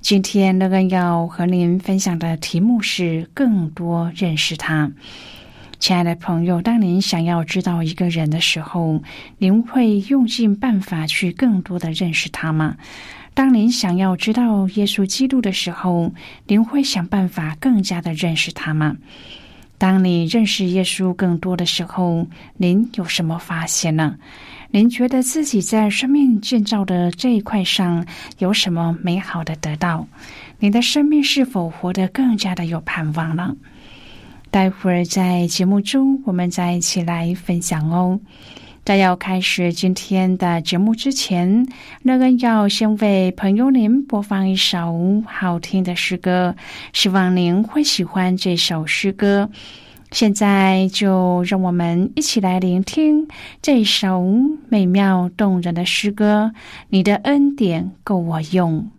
今天乐恩要和您分享的题目是更多认识他。亲爱的朋友，当您想要知道一个人的时候，您会用尽办法去更多的认识他吗？当您想要知道耶稣基督的时候，您会想办法更加的认识他吗？当你认识耶稣更多的时候，您有什么发现呢？您觉得自己在生命建造的这一块上有什么美好的得到？您的生命是否活得更加的有盼望了？待会儿在节目中，我们再一起来分享哦。在要开始今天的节目之前，乐恩要先为朋友您播放一首好听的诗歌，希望您会喜欢这首诗歌。现在就让我们一起来聆听这首美妙动人的诗歌。你的恩典够我用。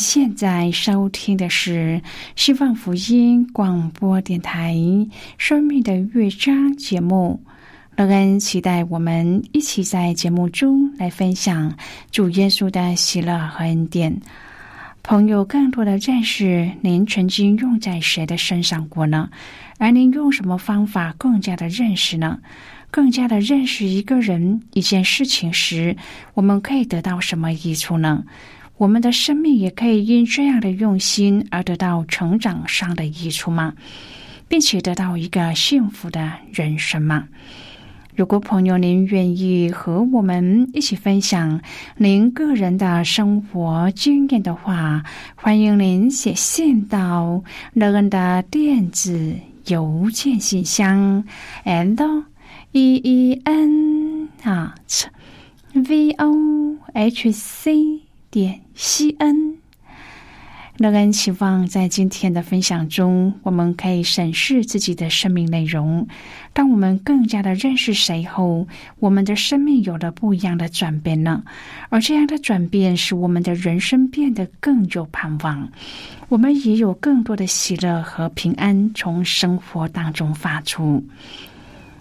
现在收听的是希望福音广播电台《生命的乐章》节目。乐恩期待我们一起在节目中来分享主耶稣的喜乐和恩典。朋友，更多的认识您曾经用在谁的身上过呢？而您用什么方法更加的认识呢？更加的认识一个人、一件事情时，我们可以得到什么益处呢？我们的生命也可以因这样的用心而得到成长上的益处吗？并且得到一个幸福的人生吗？如果朋友您愿意和我们一起分享您个人的生活经验的话，欢迎您写信到乐恩的电子邮件信箱，and。e e n 啊，v o h c 点 c n。乐恩期望在今天的分享中，我们可以审视自己的生命内容。当我们更加的认识谁后，我们的生命有了不一样的转变呢？而这样的转变使我们的人生变得更有盼望，我们也有更多的喜乐和平安从生活当中发出。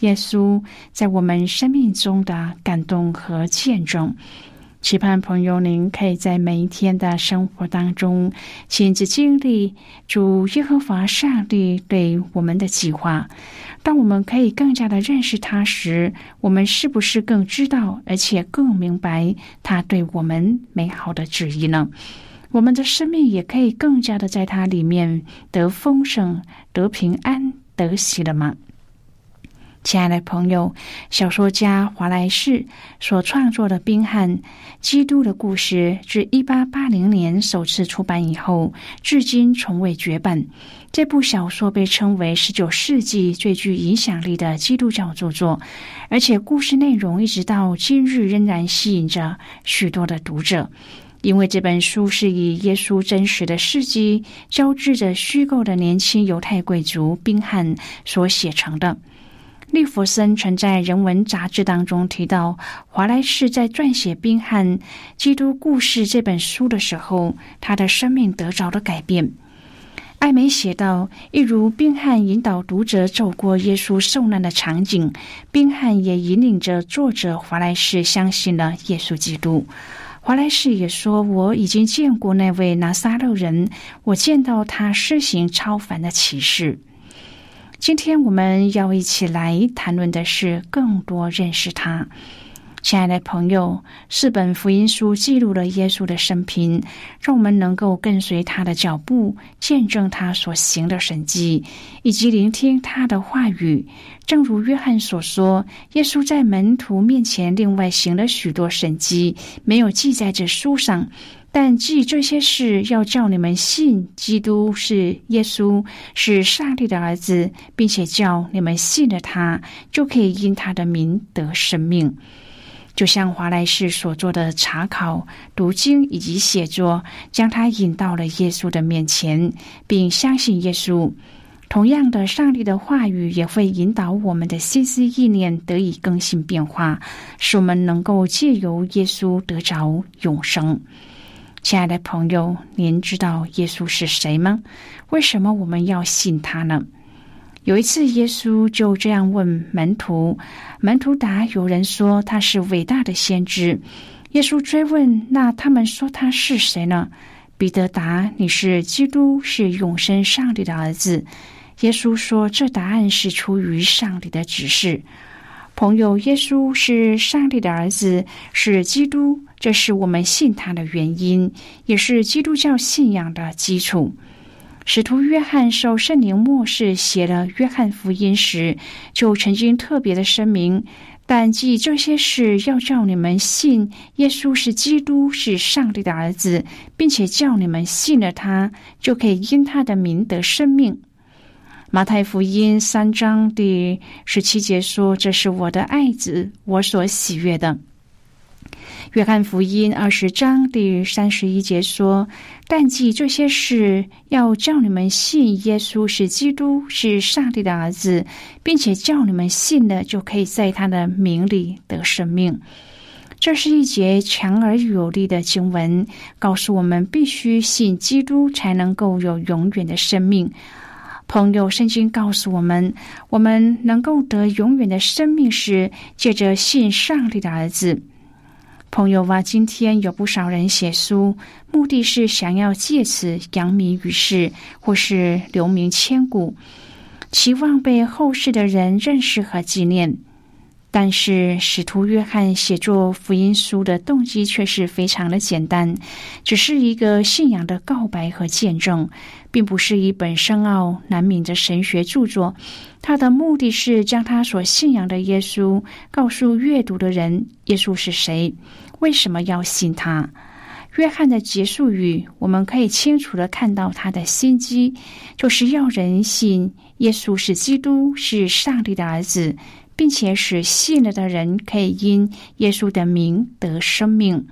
耶稣在我们生命中的感动和见证，期盼朋友您可以在每一天的生活当中亲自经历主耶和华上帝对我们的计划。当我们可以更加的认识他时，我们是不是更知道而且更明白他对我们美好的旨意呢？我们的生命也可以更加的在它里面得丰盛、得平安、得喜了吗？亲爱的朋友，小说家华莱士所创作的《宾汉基督的故事》自一八八零年首次出版以后，至今从未绝版。这部小说被称为十九世纪最具影响力的基督教著作，而且故事内容一直到今日仍然吸引着许多的读者。因为这本书是以耶稣真实的事迹交织着虚构的年轻犹太贵族宾汉所写成的。利弗森曾在人文杂志当中提到，华莱士在撰写《宾汉基督故事》这本书的时候，他的生命得着了改变。艾美写道：“一如宾汉引导读者走过耶稣受难的场景，宾汉也引领着作者华莱士相信了耶稣基督。”华莱士也说：“我已经见过那位拿撒勒人，我见到他施行超凡的启示。”今天我们要一起来谈论的是更多认识他，亲爱的朋友。四本福音书记录了耶稣的生平，让我们能够跟随他的脚步，见证他所行的神迹，以及聆听他的话语。正如约翰所说，耶稣在门徒面前另外行了许多神迹，没有记在这书上。但记这些事，要叫你们信基督是耶稣，是上帝的儿子，并且叫你们信了他，就可以因他的名得生命。就像华莱士所做的查考、读经以及写作，将他引到了耶稣的面前，并相信耶稣。同样的，上帝的话语也会引导我们的心思意念得以更新变化，使我们能够借由耶稣得着永生。亲爱的朋友，您知道耶稣是谁吗？为什么我们要信他呢？有一次，耶稣就这样问门徒：“门徒答，有人说他是伟大的先知。”耶稣追问：“那他们说他是谁呢？”彼得答：“你是基督，是永生上帝的儿子。”耶稣说：“这答案是出于上帝的指示。”朋友，耶稣是上帝的儿子，是基督。这是我们信他的原因，也是基督教信仰的基础。使徒约翰受圣灵默示写了《约翰福音》时，就曾经特别的声明：但记这些事，要叫你们信耶稣是基督，是上帝的儿子，并且叫你们信了他，就可以因他的名得生命。马太福音三章第十七节说：“这是我的爱子，我所喜悦的。”约翰福音二十章第三十一节说：“但记这些事，要叫你们信耶稣是基督，是上帝的儿子，并且叫你们信了，就可以在他的名里得生命。”这是一节强而有力的经文，告诉我们必须信基督，才能够有永远的生命。朋友，圣经告诉我们，我们能够得永远的生命是借着信上帝的儿子。朋友啊，今天有不少人写书，目的是想要借此扬名于世，或是留名千古，期望被后世的人认识和纪念。但是，使徒约翰写作福音书的动机却是非常的简单，只是一个信仰的告白和见证，并不是一本深奥难明的神学著作。他的目的是将他所信仰的耶稣告诉阅读的人：耶稣是谁？为什么要信他？约翰的结束语，我们可以清楚的看到他的心机，就是要人信耶稣是基督，是上帝的儿子。并且使信了的人可以因耶稣的名得生命。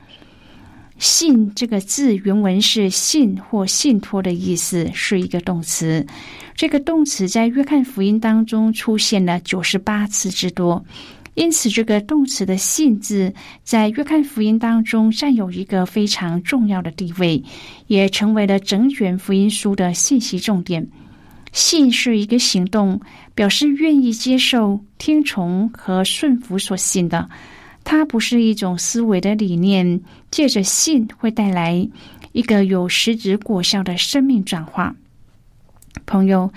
信这个字原文是信或信托的意思，是一个动词。这个动词在约翰福音当中出现了九十八次之多，因此这个动词的信字在约翰福音当中占有一个非常重要的地位，也成为了整卷福音书的信息重点。信是一个行动，表示愿意接受、听从和顺服所信的。它不是一种思维的理念，借着信会带来一个有实质果效的生命转化。朋友，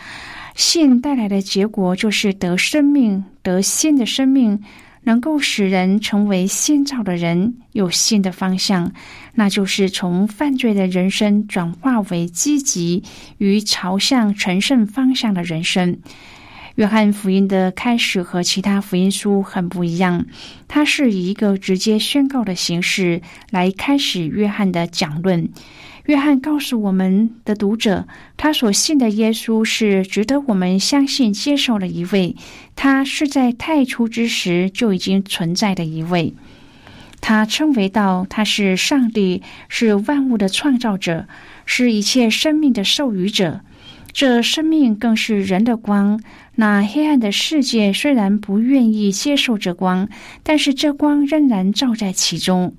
信带来的结果就是得生命，得新的生命。能够使人成为新造的人，有新的方向，那就是从犯罪的人生转化为积极与朝向成圣方向的人生。约翰福音的开始和其他福音书很不一样，它是以一个直接宣告的形式来开始约翰的讲论。约翰告诉我们的读者，他所信的耶稣是值得我们相信、接受的一位。他是在太初之时就已经存在的一位。他称为道，他是上帝，是万物的创造者，是一切生命的授予者。这生命更是人的光。那黑暗的世界虽然不愿意接受这光，但是这光仍然照在其中。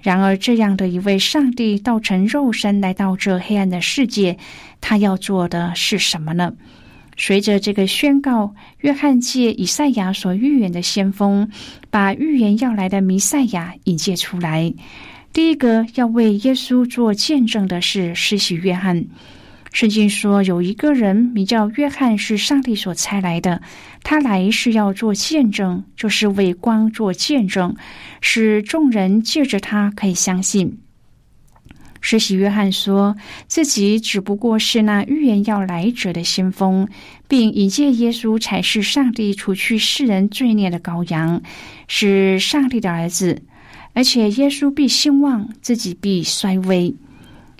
然而，这样的一位上帝道成肉身来到这黑暗的世界，他要做的是什么呢？随着这个宣告，约翰借以赛亚所预言的先锋，把预言要来的弥赛亚引介出来。第一个要为耶稣做见证的是施洗约翰。圣经说，有一个人名叫约翰，是上帝所差来的。他来是要做见证，就是为光做见证，使众人借着他可以相信。施洗约翰说自己只不过是那预言要来者的先锋，并引荐耶稣才是上帝除去世人罪孽的羔羊，是上帝的儿子，而且耶稣必兴旺，自己必衰微。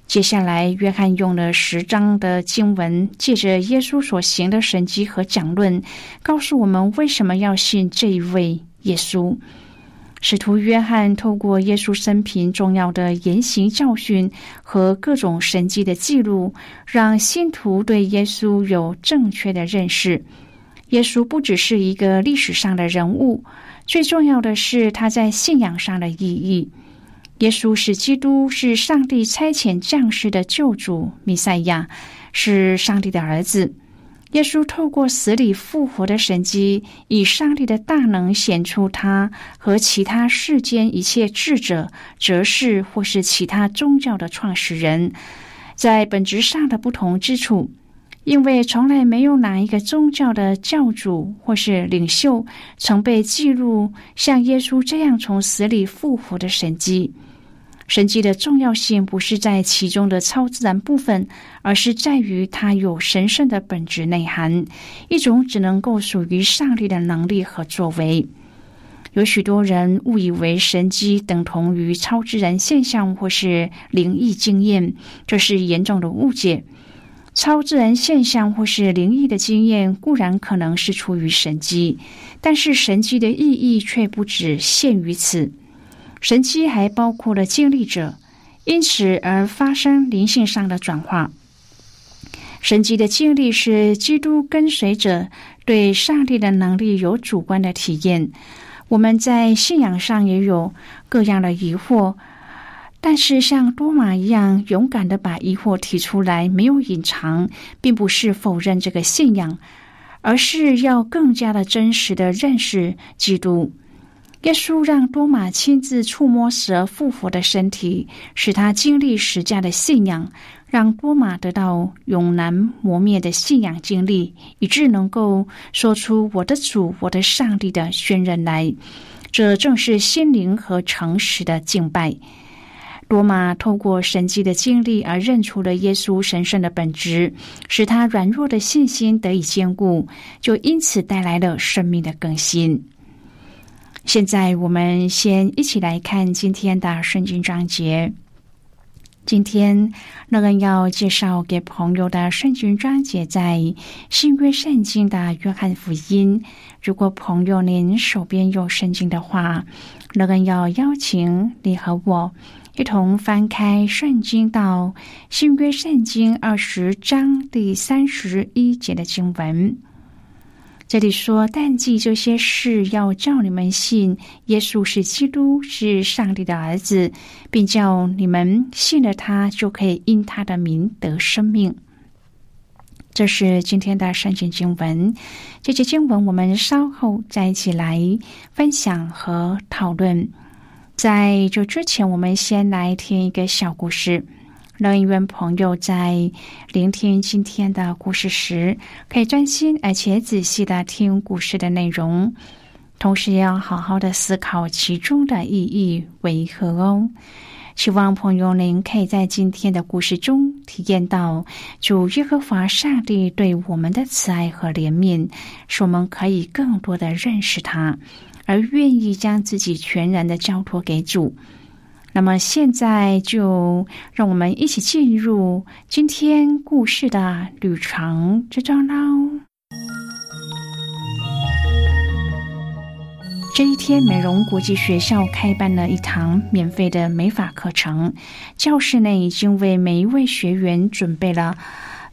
接下来，约翰用了十章的经文，借着耶稣所行的神迹和讲论，告诉我们为什么要信这一位耶稣。使徒约翰透过耶稣生平重要的言行教训和各种神迹的记录，让信徒对耶稣有正确的认识。耶稣不只是一个历史上的人物，最重要的是他在信仰上的意义。耶稣是基督，是上帝差遣降世的救主弥赛亚，是上帝的儿子。耶稣透过死里复活的神迹，以上帝的大能显出他和其他世间一切智者、哲士或是其他宗教的创始人，在本质上的不同之处。因为从来没有哪一个宗教的教主或是领袖曾被记录像耶稣这样从死里复活的神迹。神迹的重要性不是在其中的超自然部分，而是在于它有神圣的本质内涵，一种只能够属于上帝的能力和作为。有许多人误以为神迹等同于超自然现象或是灵异经验，这是严重的误解。超自然现象或是灵异的经验固然可能是出于神迹，但是神迹的意义却不只限于此。神迹还包括了经历者，因此而发生灵性上的转化。神迹的经历是基督跟随者对上帝的能力有主观的体验。我们在信仰上也有各样的疑惑。但是，像多玛一样勇敢的把疑惑提出来，没有隐藏，并不是否认这个信仰，而是要更加的真实的认识基督。耶稣让多玛亲自触摸死而复活的身体，使他经历十架的信仰，让多玛得到永难磨灭的信仰经历，以致能够说出“我的主，我的上帝”的宣认来。这正是心灵和诚实的敬拜。罗马透过神迹的经历而认出了耶稣神圣的本质，使他软弱的信心得以坚固，就因此带来了生命的更新。现在，我们先一起来看今天的圣经章节。今天，乐恩要介绍给朋友的圣经章节在新约圣经的约翰福音。如果朋友您手边有圣经的话，乐恩要邀请你和我。一同翻开圣经到新约圣经二十章第三十一节的经文，这里说：“但记这些事，要叫你们信耶稣是基督，是上帝的儿子，并叫你们信了他，就可以因他的名得生命。”这是今天的圣经经文。这节经文我们稍后再一起来分享和讨论。在这之前，我们先来听一个小故事。让一位朋友在聆听今天的故事时，可以专心而且仔细的听故事的内容，同时也要好好的思考其中的意义为何哦。希望朋友您可以在今天的故事中体验到主耶和华上帝对我们的慈爱和怜悯，使我们可以更多的认识他。而愿意将自己全然的交托给主，那么现在就让我们一起进入今天故事的旅程之中喽。这一天，美容国际学校开办了一堂免费的美发课程，教室内已经为每一位学员准备了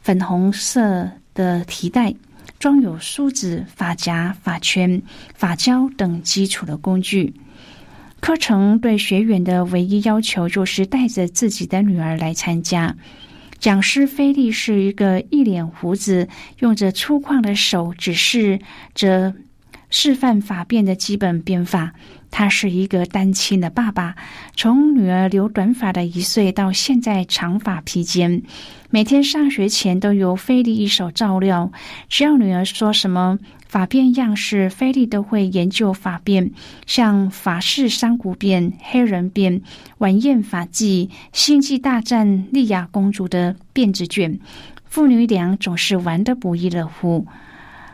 粉红色的提袋。装有梳子、发夹、发圈、发胶等基础的工具。课程对学员的唯一要求就是带着自己的女儿来参加。讲师菲利是一个一脸胡子、用着粗犷的手指示着示范发辫的基本编法。他是一个单亲的爸爸，从女儿留短发的一岁到现在长发披肩。每天上学前都由菲利一手照料，只要女儿说什么发辫样式，菲利都会研究发辫，像法式山谷辫、黑人辫、晚宴发髻、星际大战莉亚公主的辫子卷，父女俩总是玩得不亦乐乎。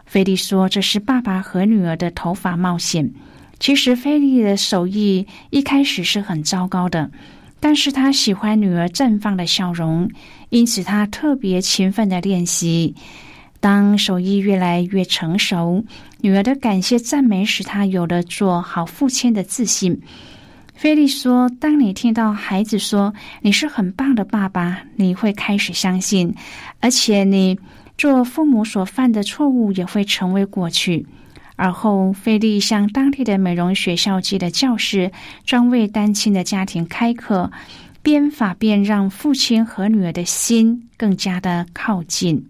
菲利说：“这是爸爸和女儿的头发冒险。”其实，菲利的手艺一开始是很糟糕的。但是他喜欢女儿绽放的笑容，因此他特别勤奋的练习。当手艺越来越成熟，女儿的感谢赞美使他有了做好父亲的自信。菲利说：“当你听到孩子说你是很棒的爸爸，你会开始相信，而且你做父母所犯的错误也会成为过去。”而后，菲利向当地的美容学校借的教师，专为单亲的家庭开课，编法便让父亲和女儿的心更加的靠近。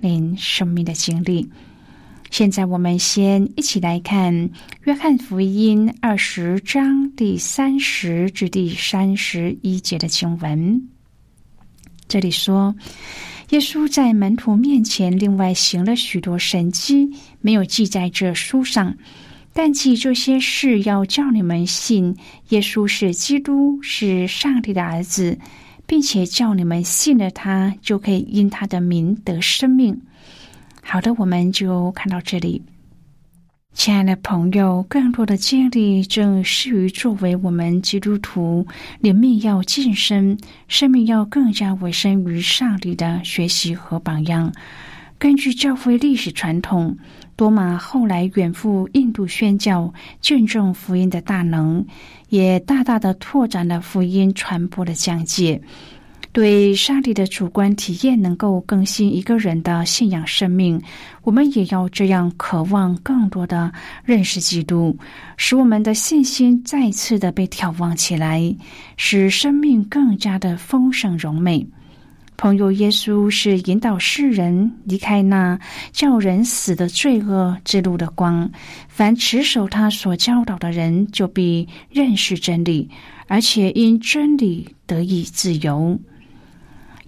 您生命的经历。现在，我们先一起来看《约翰福音》二十章第三十至第三十一节的经文。这里说。耶稣在门徒面前另外行了许多神迹，没有记在这书上。但记这些事，要叫你们信耶稣是基督，是上帝的儿子，并且叫你们信了他，就可以因他的名得生命。好的，我们就看到这里。亲爱的朋友，更多的经历正适于作为我们基督徒灵命要晋升、生命要更加委身于上帝的学习和榜样。根据教会历史传统，多马后来远赴印度宣教，见证福音的大能，也大大的拓展了福音传播的疆界。对上帝的主观体验能够更新一个人的信仰生命，我们也要这样渴望更多的认识基督，使我们的信心再次的被眺望起来，使生命更加的丰盛荣美。朋友，耶稣是引导世人离开那叫人死的罪恶之路的光，凡持守他所教导的人，就必认识真理，而且因真理得以自由。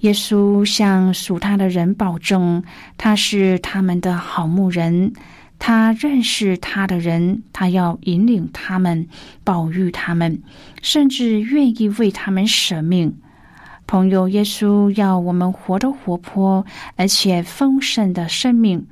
耶稣向属他的人保证，他是他们的好牧人，他认识他的人，他要引领他们，保育他们，甚至愿意为他们舍命。朋友，耶稣要我们活得活泼而且丰盛的生命。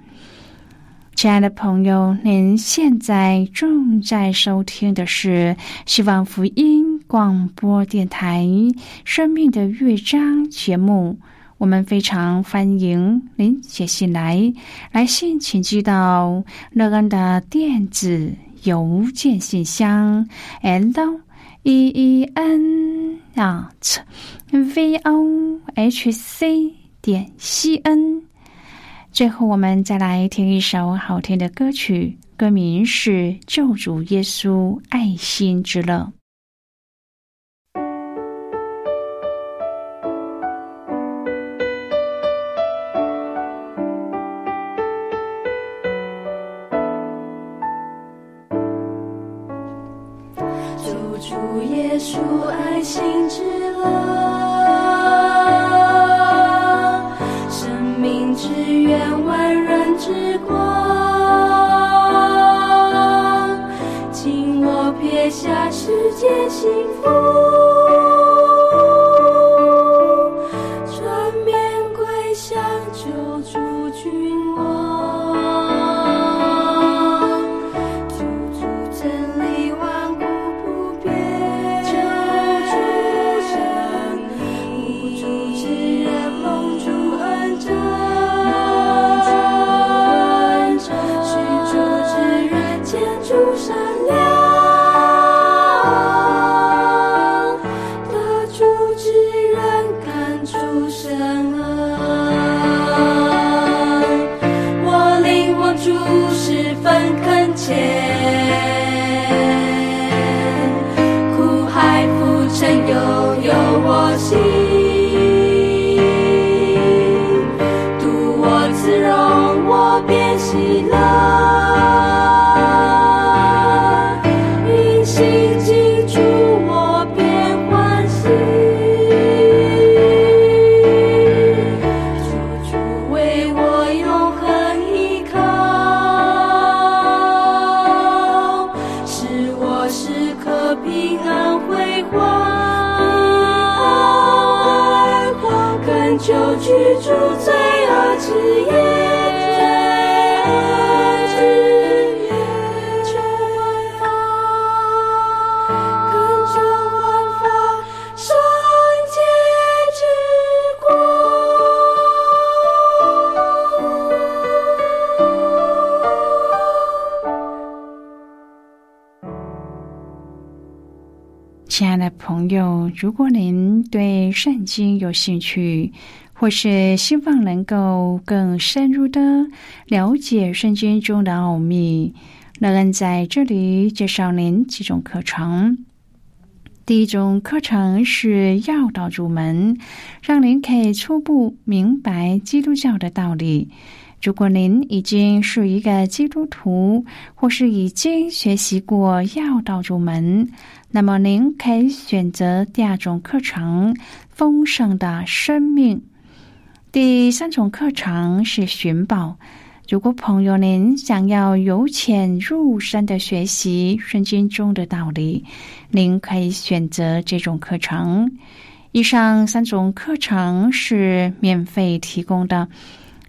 亲爱的朋友，您现在正在收听的是希望福音广播电台《生命的乐章》节目。我们非常欢迎您写信来，来信请寄到乐安的电子邮件信箱：l e e n at v o h c 点 c n。最后，我们再来听一首好听的歌曲，歌名是《救主耶稣爱心之乐》。朋友，如果您对圣经有兴趣，或是希望能够更深入的了解圣经中的奥秘，乐恩在这里介绍您几种课程。第一种课程是要道入门，让您可以初步明白基督教的道理。如果您已经是一个基督徒，或是已经学习过要道入门，那么您可以选择第二种课程——丰盛的生命。第三种课程是寻宝。如果朋友您想要由浅入深的学习圣经中的道理，您可以选择这种课程。以上三种课程是免费提供的。